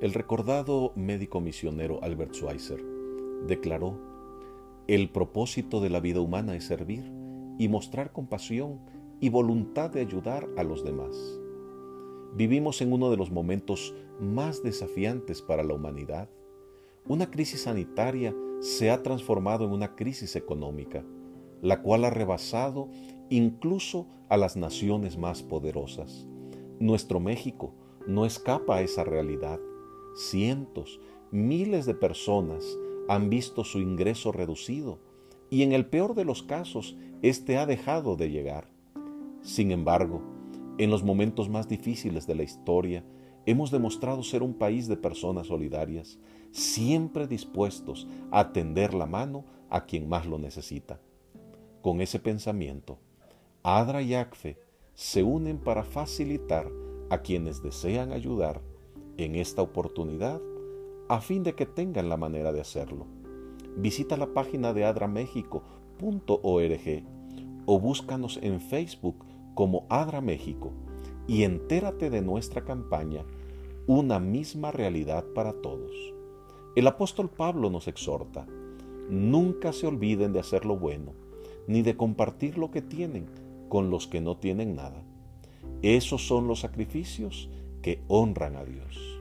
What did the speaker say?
El recordado médico misionero Albert Schweitzer declaró, el propósito de la vida humana es servir y mostrar compasión y voluntad de ayudar a los demás. Vivimos en uno de los momentos más desafiantes para la humanidad. Una crisis sanitaria se ha transformado en una crisis económica, la cual ha rebasado incluso a las naciones más poderosas. Nuestro México no escapa a esa realidad cientos, miles de personas han visto su ingreso reducido y en el peor de los casos, éste ha dejado de llegar. Sin embargo, en los momentos más difíciles de la historia, hemos demostrado ser un país de personas solidarias, siempre dispuestos a tender la mano a quien más lo necesita. Con ese pensamiento, Adra y Acfe se unen para facilitar a quienes desean ayudar en esta oportunidad a fin de que tengan la manera de hacerlo. Visita la página de adramexico.org o búscanos en Facebook como Adra México y entérate de nuestra campaña Una misma realidad para todos. El apóstol Pablo nos exhorta, nunca se olviden de hacer lo bueno, ni de compartir lo que tienen con los que no tienen nada. Esos son los sacrificios que honran a Dios.